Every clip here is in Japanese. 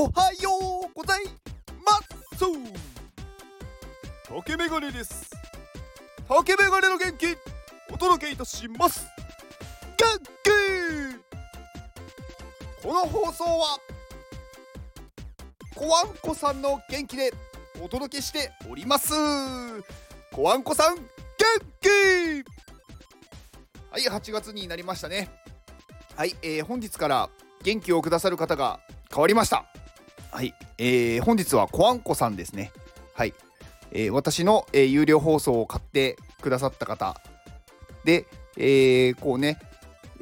おはようございます。竹メガネです。竹メガネの元気お届けいたします。元気この放送はコアンコさんの元気でお届けしております。コアンコさん元気。はい8月になりましたね。はい、えー、本日から元気をくださる方が変わりました。はい、えー、本日はコアンコさんですね。はい、えー、私の、えー、有料放送を買ってくださった方。で、えー、こうね、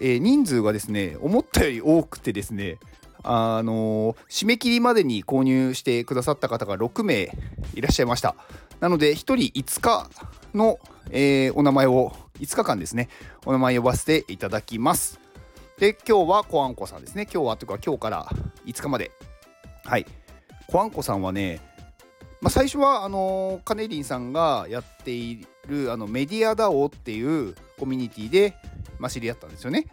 え、人数がですね思ったより多くてですねあのー、締め切りまでに購入してくださった方が6名いらっしゃいました。なので1人5日の、えー、お名前を5日間ですねお名前呼ばせていただきます。で今日はコアンコさんですね。今日はというか今日から5日まではい。コアンコさんはね、まあ、最初はあのカネリンさんがやっているあのメディアダオっていうコミュニティで、まあ、知り合ったんですよね、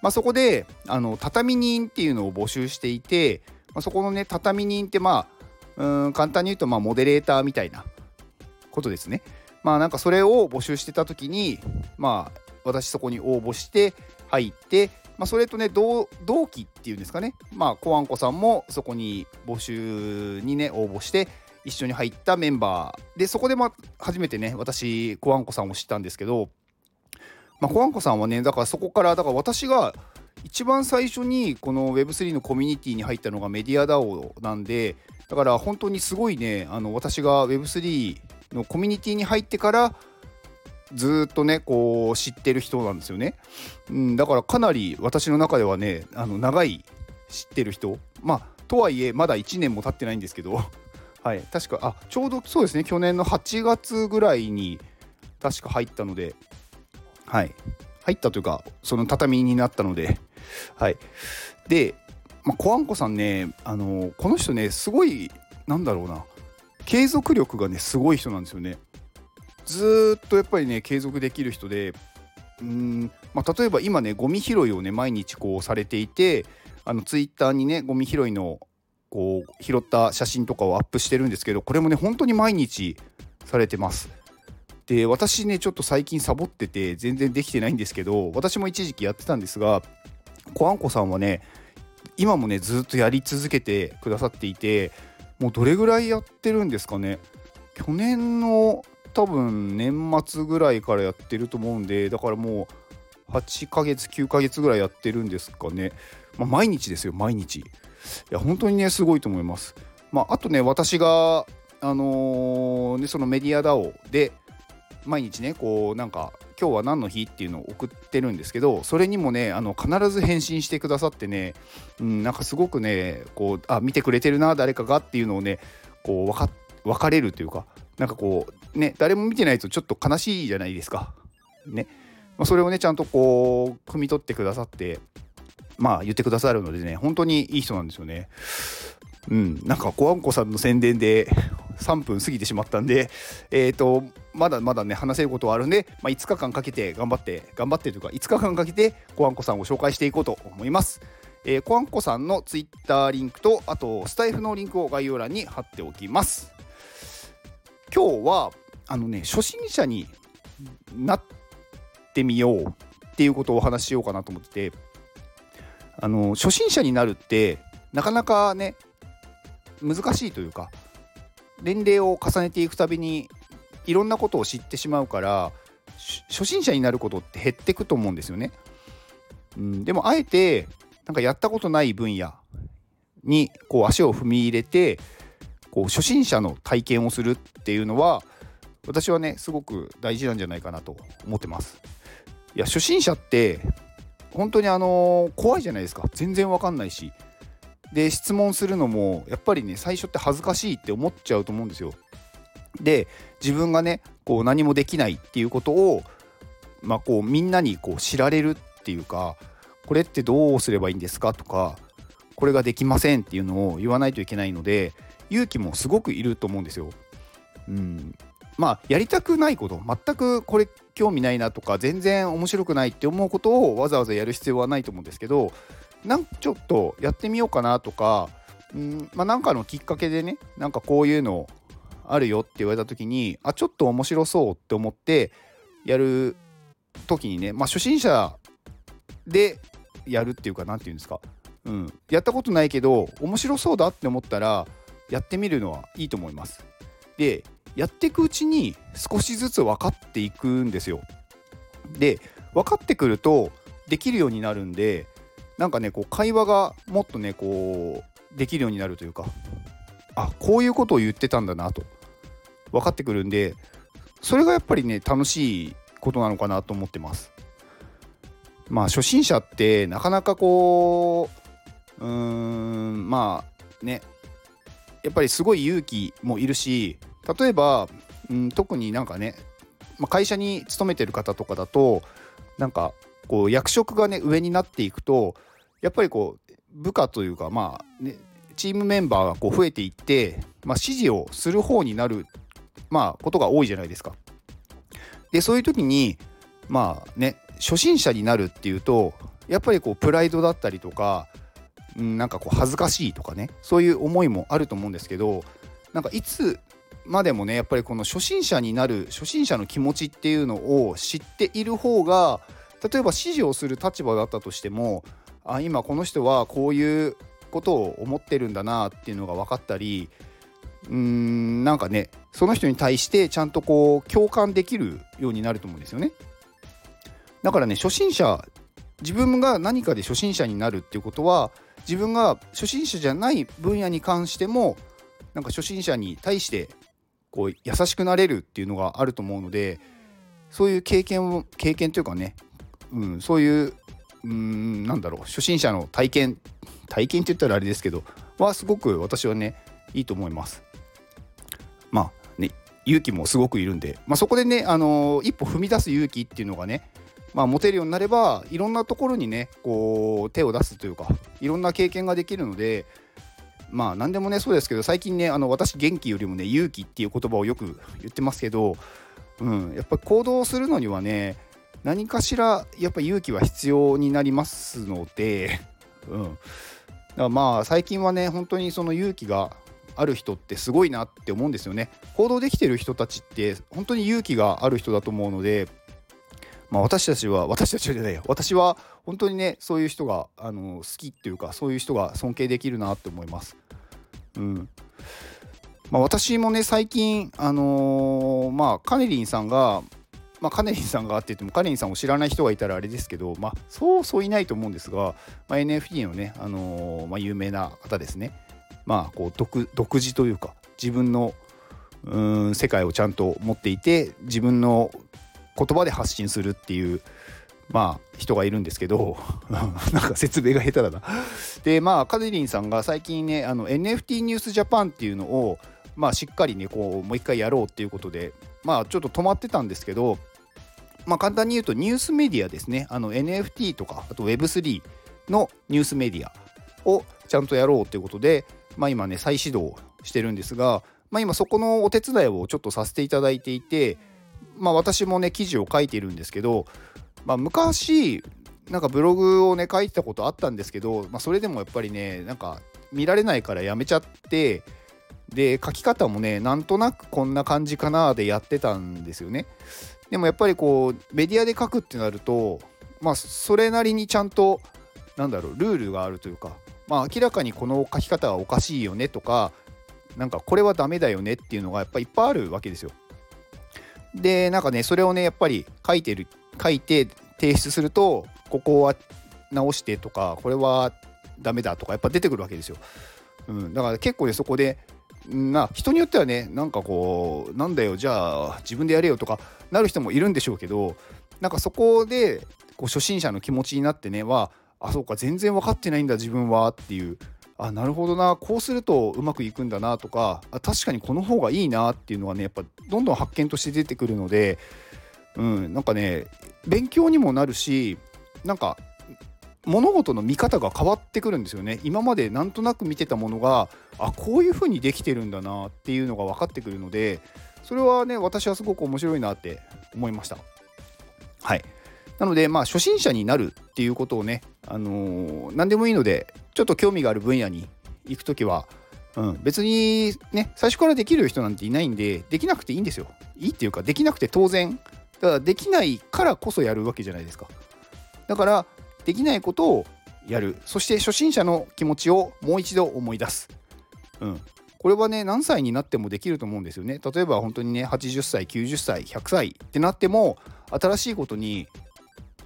まあ、そこであの畳人っていうのを募集していて、まあ、そこのね畳人ってまあうん簡単に言うとまあモデレーターみたいなことですね。まあなんかそれを募集してた時にまあ私そこに応募して入ってまあ、それとね同期っていうんですかね。まあコアンコさんもそこに募集にね応募して一緒に入ったメンバー。でそこでま初めてね私コアンコさんを知ったんですけど、まあ、コアンコさんはねだからそこからだから私が一番最初にこの Web3 のコミュニティに入ったのがメディア DAO なんでだから本当にすごいねあの私が Web3 のコミュニティに入ってからずっとねこう知ってる人なんですよね、うん、だからかなり私の中ではねあの長い知ってる人。まあとはいえまだ1年も経ってないんですけど。はい確かあちょうどそうですね去年の8月ぐらいに確か入ったので。はい。入ったというかその畳になったので。はい。で、まあ、コアンコさんねあのこの人ねすごいなんだろうな。継続力がねすごい人なんですよね。ずっとやっぱりね継続できる人でうん、まあ、例えば今ねゴミ拾いをね毎日こうされていてあのツイッターにねゴミ拾いのこう拾った写真とかをアップしてるんですけどこれもね本当に毎日されてます。で私ねちょっと最近サボってて全然できてないんですけど私も一時期やってたんですがコアンコさんはね今もねずっとやり続けてくださっていてもうどれぐらいやってるんですかね去年の多分年末ぐらいからやってると思うんでだからもう8ヶ月9ヶ月ぐらいやってるんですかね、まあ、毎日ですよ毎日。いや本当にねすごいと思います。まああとね私があのー、ねそのメディア DAO で毎日ねこうなんか今日は何の日っていうのを送ってるんですけどそれにもねあの必ず返信してくださってね、うん、なんかすごくねこうあ見てくれてるな誰かがっていうのをねこう分か分かれるというかなんかこうね誰も見てないとちょっと悲しいじゃないですか。ね。まあ、それをねちゃんとこう汲み取ってくださってまあ言ってくださるのでね本当にいい人なんですよね。うん、なんかコアンコさんの宣伝で3分過ぎてしまったんで、えっ、ー、と、まだまだね、話せることはあるんで、まあ、5日間かけて頑張って、頑張ってというか、5日間かけてコアンコさんを紹介していこうと思います。えー、コアンコさんの Twitter リンクと、あと、スタイフのリンクを概要欄に貼っておきます。今日はあのね初心者になってみようっていうことをお話ししようかなと思っててあの初心者になるってなかなかね難しいというか年齢を重ねていくたびにいろんなことを知ってしまうから初心者になることって減ってくと思うんですよね。うん、でもあえてなんかやったことない分野にこう足を踏み入れてこう初心者の体験をするっていうのは私はねすごく大事なんじゃないかなと思ってます。いや初心者って本当にあの怖いじゃないですか全然わかんないしで質問するのもやっぱりね最初って恥ずかしいって思っちゃうと思うんですよ。で自分がねこう何もできないっていうことをまあこうみんなにこう知られるっていうかこれってどうすればいいんですかとかこれができませんっていうのを言わないといけないので勇気もすごくいると思うんですよ。うん、まあやりたくないこと全くこれ興味ないなとか全然面白くないって思うことをわざわざやる必要はないと思うんですけどなんちょっとやってみようかなとかうん。まあ、なんかのきっかけでねなんかこういうのあるよって言われた時にあちょっと面白そうって思ってやる時にね、まあ、初心者でやるっていうか何て言うんですか、うん、やったことないけど面白そうだって思ったらやってみるのはいいと思います。でやっていくうちに少しずつ分かっていくんですよ。で分かってくるとできるようになるんでなんかねこう会話がもっとねこうできるようになるというかあこういうことを言ってたんだなと分かってくるんでそれがやっぱりね楽しいことなのかなと思ってます。まあ初心者ってなかなかこううーんまあねやっぱりすごい勇気もいるし例えば、うん、特になんかね、まあ、会社に勤めてる方とかだとなんかこう役職がね上になっていくとやっぱりこう部下というかまあねチームメンバーがこう増えていって、まあ、指示をする方になる、まあ、ことが多いじゃないですか。でそういう時にまあね初心者になるっていうとやっぱりこうプライドだったりとか、なんかこう恥ずかしいとかねそういう思いもあると思うんですけどなんかいつまでもねやっぱりこの初心者になる初心者の気持ちっていうのを知っている方が例えば指示をする立場だったとしてもあ今この人はこういうことを思ってるんだなっていうのが分かったりうーんなんかねその人に対してちゃんとこう共感できるようになると思うんですよね。だからね初心者自分が何かで初心者になるっていうことは自分が初心者じゃない分野に関してもなんか初心者に対してこう優しくなれるっていうのがあると思うのでそういう経験を経験というかね、うん、そういううんなんだろう初心者の体験体験って言ったらあれですけどはすごく私はねいいと思います。まあね勇気もすごくいるんで、まあ、そこでね、あのー、一歩踏み出す勇気っていうのがね、まあ、持てるようになればいろんなところにねこう手を出すというかいろんな経験ができるのでまあ何でもねそうですけど最近ねあの私元気よりもね勇気っていう言葉をよく言ってますけど、うん、やっぱり行動するのにはね何かしらやっぱ勇気は必要になりますので、うん、だからまあ最近はね本当にその勇気がある人ってすごいなって思うんですよね。行動できてる人たちって本当に勇気がある人だと思うのでまあ、私たちは私たちじゃないよ私は本当にねそういう人があの好きっていうかそういう人が尊敬できるなって思います。うんまあ、私もね最近あのー、まあカネリンさんがまあ、カネリンさんがあって言ってもカネリンさんを知らない人がいたらあれですけど、まあ、そうそういないと思うんですが、まあ、NFT のね、あのー、まあ、有名な方ですね。まあ、こう独独自というか自分のうん世界をちゃんと持っていて自分の言葉で発信するっていうまあ人がいるんですけど なんか説明が下手だな。でまあカデリンさんが最近ねあの NFT ニュースジャパンっていうのをまあしっかりねこうもう一回やろうっていうことでまあちょっと止まってたんですけどまあ簡単に言うとニュースメディアですね。あの NFT とかあと Web3 のニュースメディアをちゃんとやろうっていうことでまあ今ね再始動してるんですがまあ今そこのお手伝いをちょっとさせていただいていてまあ私もね記事を書いているんですけど、まあ、昔なんかブログをね書いてたことあったんですけど、まあ、それでもやっぱりねなんか見られないからやめちゃってで書き方もねなんとなくこんな感じかなでやってたんですよね。でもやっぱりこうメディアで書くってなるとまあそれなりにちゃんとなんだろうルールがあるというかまあ明らかにこの書き方はおかしいよねとかなんかこれはダメだよねっていうのがやっぱいっぱいあるわけですよ。でなんかねそれをねやっぱり書いてる書いて提出するとここは直してとかこれはダメだとかやっぱ出てくるわけですよ。うん、だから結構ねそこでな人によってはねなんかこうなんだよじゃあ自分でやれよとかなる人もいるんでしょうけどなんかそこでこう初心者の気持ちになってねはあそうか全然分かってないんだ自分はっていうあなるほどな。こうするとうまくいくんだなとかあ確かにこの方がいいなっていうのはねやっぱどんどん発見として出てくるので、うん、なんかね勉強にもなるしなんか物事の見方が変わってくるんですよね。今までなんとなく見てたものがあこういう風にできてるんだなっていうのが分かってくるのでそれはね私はすごく面白いなって思いました。はい。なのでまあ初心者になるっていうことをねあのー、何でもいいのでちょっと興味がある分野に行く時は、うん、別にね最初からできる人なんていないんでできなくていいんですよ。いいっていうかできなくて当然。だからできないからこそやるわけじゃないですか。だからできないことをやる。そして初心者の気持ちをもう一度思い出す、うん、これはね何歳になってもできると思うんですよね。例えば本当にね80歳90歳100歳ってなっても新しいことに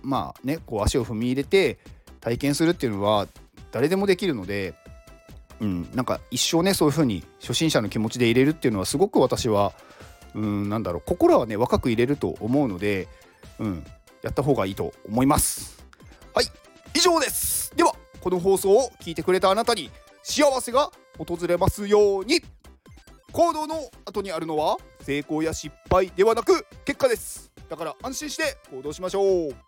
まあねこう足を踏み入れて体験するっていうのは誰でもできるので、うん、なんか一生ねそういう風に初心者の気持ちで入れるっていうのはすごく私はうんなんだろう心はね若く入れると思うので、うん、やった方がいいと思います。はい以上です。ではこの放送を聞いてくれたあなたに幸せが訪れますように。行動の後にあるのは成功や失敗ではなく結果です。だから安心して行動しましょう。